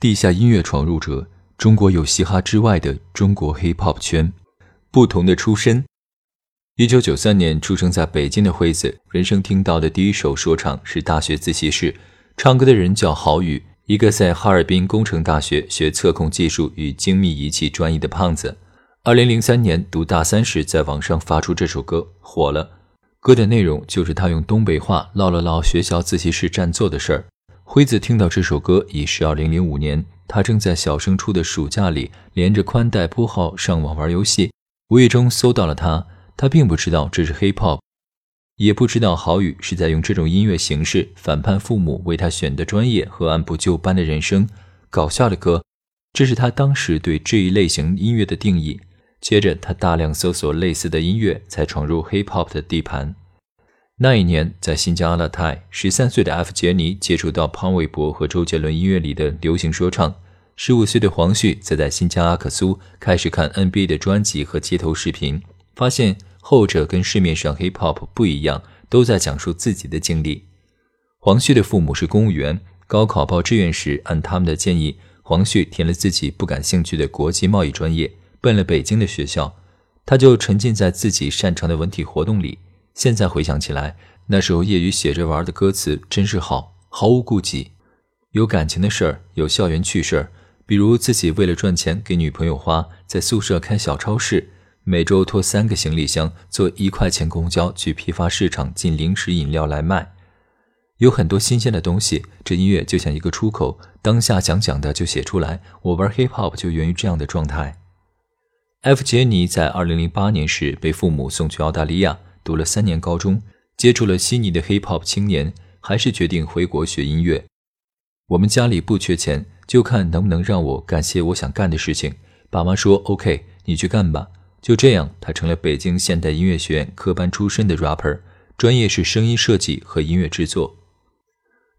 地下音乐闯入者，中国有嘻哈之外的中国 hip hop 圈，不同的出身。一九九三年出生在北京的辉子，人生听到的第一首说唱是大学自习室，唱歌的人叫郝宇，一个在哈尔滨工程大学学测控技术与精密仪器专业的胖子。二零零三年读大三时，在网上发出这首歌，火了。歌的内容就是他用东北话唠了唠学校自习室占座的事儿。辉子听到这首歌已是二零零五年，他正在小升初的暑假里连着宽带拨号上网玩游戏，无意中搜到了他。他并不知道这是 hip hop，也不知道郝宇是在用这种音乐形式反叛父母为他选的专业和按部就班的人生。搞笑的歌，这是他当时对这一类型音乐的定义。接着他大量搜索类似的音乐，才闯入 hip hop 的地盘。那一年，在新疆阿勒泰，十三岁的 F 杰尼接触到潘玮柏和周杰伦音乐里的流行说唱；十五岁的黄旭则在新疆阿克苏开始看 NBA 的专辑和街头视频，发现后者跟市面上 hip hop 不一样，都在讲述自己的经历。黄旭的父母是公务员，高考报志愿时，按他们的建议，黄旭填了自己不感兴趣的国际贸易专业，奔了北京的学校，他就沉浸在自己擅长的文体活动里。现在回想起来，那时候业余写着玩的歌词真是好，毫无顾忌。有感情的事儿，有校园趣事儿，比如自己为了赚钱给女朋友花，在宿舍开小超市，每周拖三个行李箱，坐一块钱公交去批发市场进零食饮料来卖。有很多新鲜的东西，这音乐就像一个出口，当下想讲的就写出来。我玩 hip hop 就源于这样的状态。F 杰尼在二零零八年时被父母送去澳大利亚。读了三年高中，接触了悉尼的 hip hop 青年，还是决定回国学音乐。我们家里不缺钱，就看能不能让我干些我想干的事情。爸妈说 OK，你去干吧。就这样，他成了北京现代音乐学院科班出身的 rapper，专业是声音设计和音乐制作。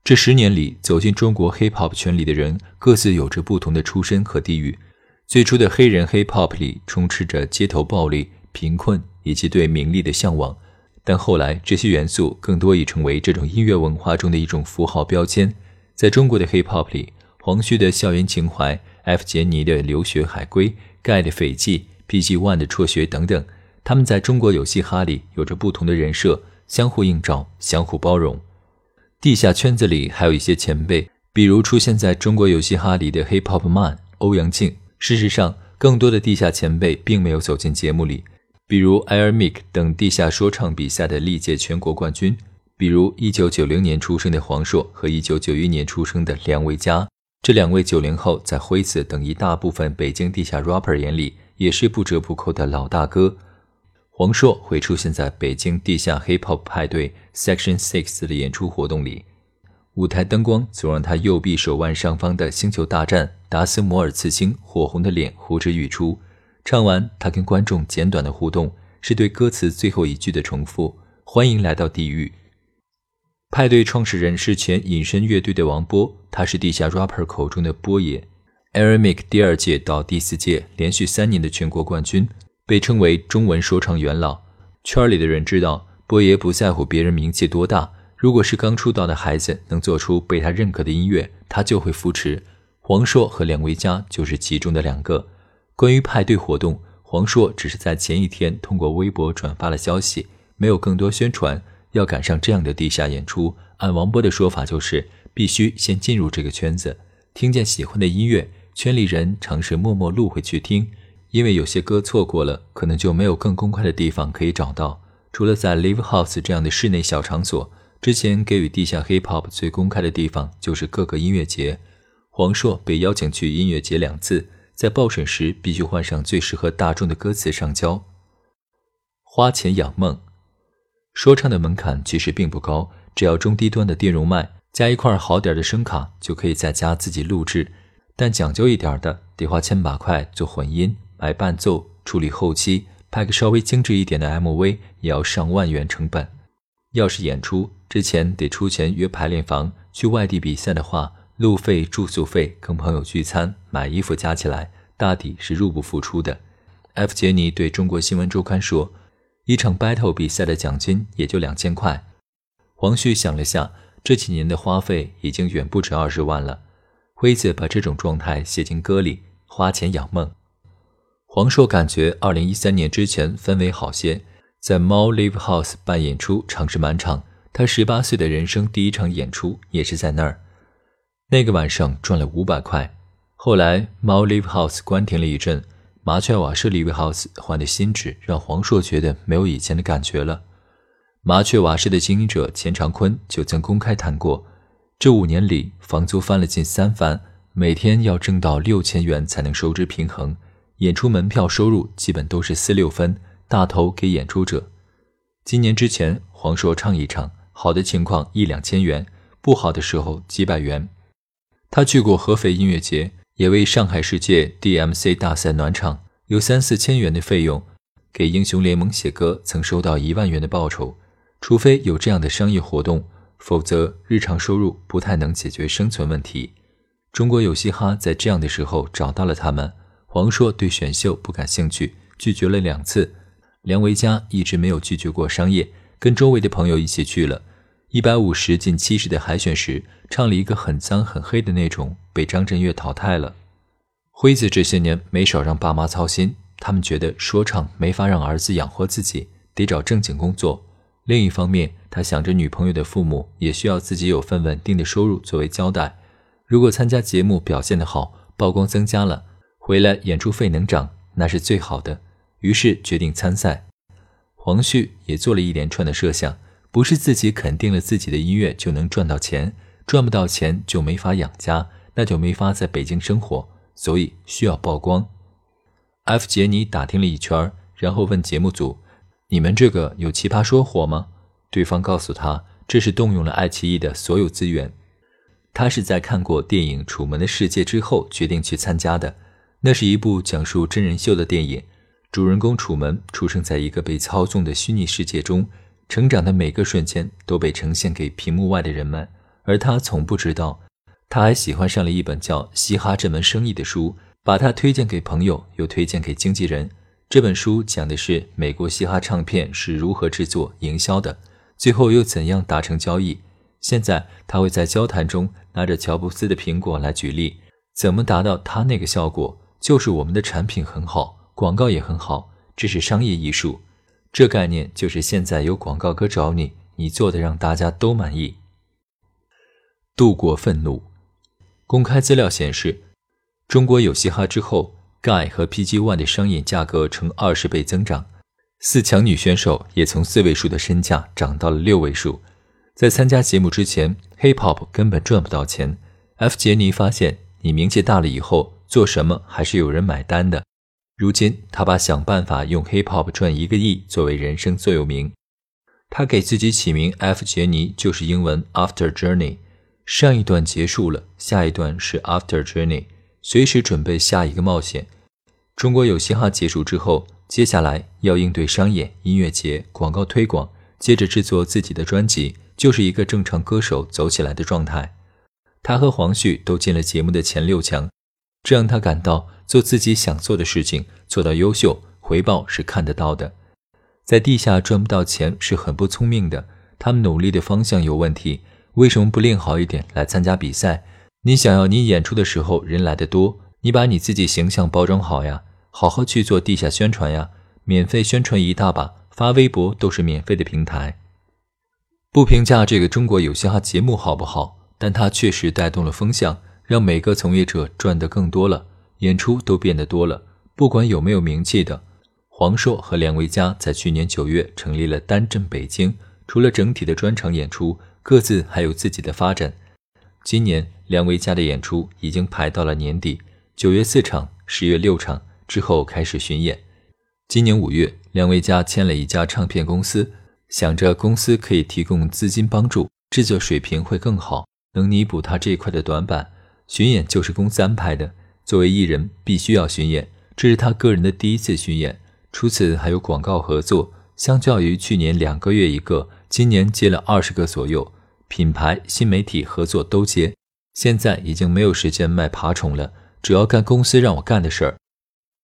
这十年里，走进中国 hip hop 圈里的人，各自有着不同的出身和地域。最初的黑人 hip hop 里充斥着街头暴力、贫困。以及对名利的向往，但后来这些元素更多已成为这种音乐文化中的一种符号标签。在中国的 hip hop 里，黄旭的校园情怀、F 杰尼的留学海归、盖的斐济、PG One 的辍学等等，他们在中国有嘻哈里有着不同的人设，相互映照，相互包容。地下圈子里还有一些前辈，比如出现在中国有嘻哈里的 hip hop man 欧阳靖。事实上，更多的地下前辈并没有走进节目里。比如 Air Mic 等地下说唱比赛的历届全国冠军，比如1990年出生的黄硕和1991年出生的梁维嘉，这两位九零后在辉子等一大部分北京地下 rapper 眼里也是不折不扣的老大哥。黄硕会出现在北京地下 hip hop 派对 Section Six 的演出活动里，舞台灯光总让他右臂手腕上方的星球大战达斯摩尔刺青火红的脸呼之欲出。唱完，他跟观众简短的互动，是对歌词最后一句的重复：“欢迎来到地狱。”派对创始人是前隐身乐队的王波，他是地下 rapper 口中的波爷。Airmic 第二届到第四届连续三年的全国冠军，被称为中文说唱元老。圈里的人知道，波爷不在乎别人名气多大，如果是刚出道的孩子能做出被他认可的音乐，他就会扶持。黄硕和梁维嘉就是其中的两个。关于派对活动，黄硕只是在前一天通过微博转发了消息，没有更多宣传。要赶上这样的地下演出，按王波的说法，就是必须先进入这个圈子，听见喜欢的音乐，圈里人尝试默默录回去听，因为有些歌错过了，可能就没有更公开的地方可以找到。除了在 Live House 这样的室内小场所，之前给予地下 Hip Hop 最公开的地方就是各个音乐节。黄硕被邀请去音乐节两次。在报审时必须换上最适合大众的歌词上交。花钱养梦，说唱的门槛其实并不高，只要中低端的电容麦加一块好点的声卡，就可以在家自己录制。但讲究一点的得花千把块做混音、买伴奏、处理后期，拍个稍微精致一点的 MV 也要上万元成本。要是演出之前得出钱约排练房，去外地比赛的话，路费、住宿费跟朋友聚餐、买衣服加起来，大抵是入不敷出的。F 杰尼对中国新闻周刊说：“一场 battle 比赛的奖金也就两千块。”黄旭想了下，这几年的花费已经远不止二十万了。辉子把这种状态写进歌里，花钱养梦。黄硕感觉二零一三年之前氛围好些。在猫 Live House 办演出，场是满场。他十八岁的人生第一场演出也是在那儿。那个晚上赚了五百块。后来猫 Live House 关停了一阵，麻雀瓦舍 Live House 换的新址让黄硕觉得没有以前的感觉了。麻雀瓦舍的经营者钱长坤就曾公开谈过，这五年里房租翻了近三番，每天要挣到六千元才能收支平衡，演出门票收入基本都是四六分。大头给演出者。今年之前，黄硕唱一场，好的情况一两千元，不好的时候几百元。他去过合肥音乐节，也为上海世界 DMC 大赛暖场，有三四千元的费用。给英雄联盟写歌，曾收到一万元的报酬。除非有这样的商业活动，否则日常收入不太能解决生存问题。中国有嘻哈在这样的时候找到了他们。黄硕对选秀不感兴趣，拒绝了两次。梁维嘉一直没有拒绝过商业，跟周围的朋友一起去了。一百五十进七十的海选时，唱了一个很脏很黑的那种，被张震岳淘汰了。辉子这些年没少让爸妈操心，他们觉得说唱没法让儿子养活自己，得找正经工作。另一方面，他想着女朋友的父母也需要自己有份稳定的收入作为交代。如果参加节目表现得好，曝光增加了，回来演出费能涨，那是最好的。于是决定参赛，黄旭也做了一连串的设想，不是自己肯定了自己的音乐就能赚到钱，赚不到钱就没法养家，那就没法在北京生活，所以需要曝光。F 杰尼打听了一圈，然后问节目组：“你们这个有奇葩说火吗？”对方告诉他，这是动用了爱奇艺的所有资源。他是在看过电影《楚门的世界》之后决定去参加的，那是一部讲述真人秀的电影。主人公楚门出生在一个被操纵的虚拟世界中，成长的每个瞬间都被呈现给屏幕外的人们，而他从不知道。他还喜欢上了一本叫《嘻哈这门生意》的书，把它推荐给朋友，又推荐给经纪人。这本书讲的是美国嘻哈唱片是如何制作、营销的，最后又怎样达成交易。现在他会在交谈中拿着乔布斯的苹果来举例，怎么达到他那个效果？就是我们的产品很好。广告也很好，这是商业艺术。这概念就是现在有广告哥找你，你做的让大家都满意。度过愤怒。公开资料显示，中国有嘻哈之后，Guy 和 PG One 的商演价格呈二十倍增长，四强女选手也从四位数的身价涨到了六位数。在参加节目之前，Hip Hop 根本赚不到钱。F 杰尼发现，你名气大了以后，做什么还是有人买单的。如今，他把想办法用 hip hop 赚一个亿作为人生座右铭。他给自己起名 F 杰尼，就是英文 After Journey。上一段结束了，下一段是 After Journey，随时准备下一个冒险。中国有嘻哈结束之后，接下来要应对商演、音乐节、广告推广，接着制作自己的专辑，就是一个正常歌手走起来的状态。他和黄旭都进了节目的前六强。这让他感到做自己想做的事情，做到优秀，回报是看得到的。在地下赚不到钱是很不聪明的，他们努力的方向有问题。为什么不练好一点来参加比赛？你想要你演出的时候人来的多，你把你自己形象包装好呀，好好去做地下宣传呀，免费宣传一大把，发微博都是免费的平台。不评价这个中国有嘻哈节目好不好，但它确实带动了风向。让每个从业者赚得更多了，演出都变得多了。不管有没有名气的，黄硕和梁维嘉在去年九月成立了单镇北京。除了整体的专场演出，各自还有自己的发展。今年梁维嘉的演出已经排到了年底，九月四场，十月六场之后开始巡演。今年五月，梁维嘉签了一家唱片公司，想着公司可以提供资金帮助，制作水平会更好，能弥补他这一块的短板。巡演就是公司安排的，作为艺人必须要巡演，这是他个人的第一次巡演。除此还有广告合作，相较于去年两个月一个，今年接了二十个左右，品牌、新媒体合作都接。现在已经没有时间卖爬虫了，主要干公司让我干的事儿。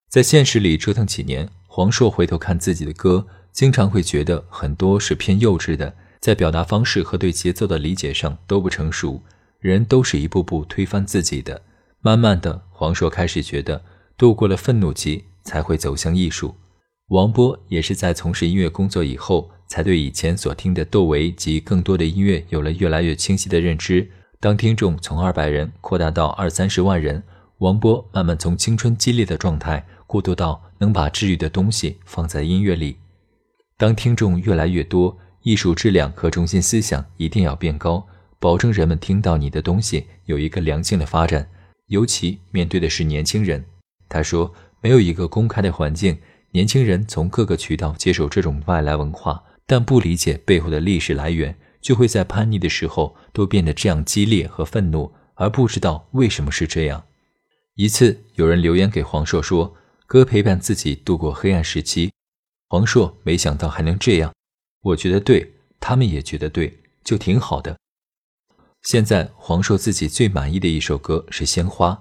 在现实里折腾几年，黄硕回头看自己的歌，经常会觉得很多是偏幼稚的，在表达方式和对节奏的理解上都不成熟。人都是一步步推翻自己的，慢慢的，黄硕开始觉得，度过了愤怒期才会走向艺术。王波也是在从事音乐工作以后，才对以前所听的窦唯及更多的音乐有了越来越清晰的认知。当听众从二百人扩大到二三十万人，王波慢慢从青春激烈的状态过渡到能把治愈的东西放在音乐里。当听众越来越多，艺术质量和中心思想一定要变高。保证人们听到你的东西有一个良性的发展，尤其面对的是年轻人。他说，没有一个公开的环境，年轻人从各个渠道接受这种外来文化，但不理解背后的历史来源，就会在叛逆的时候都变得这样激烈和愤怒，而不知道为什么是这样。一次，有人留言给黄硕说：“哥陪伴自己度过黑暗时期。”黄硕没想到还能这样，我觉得对，他们也觉得对，就挺好的。现在黄硕自己最满意的一首歌是《鲜花》，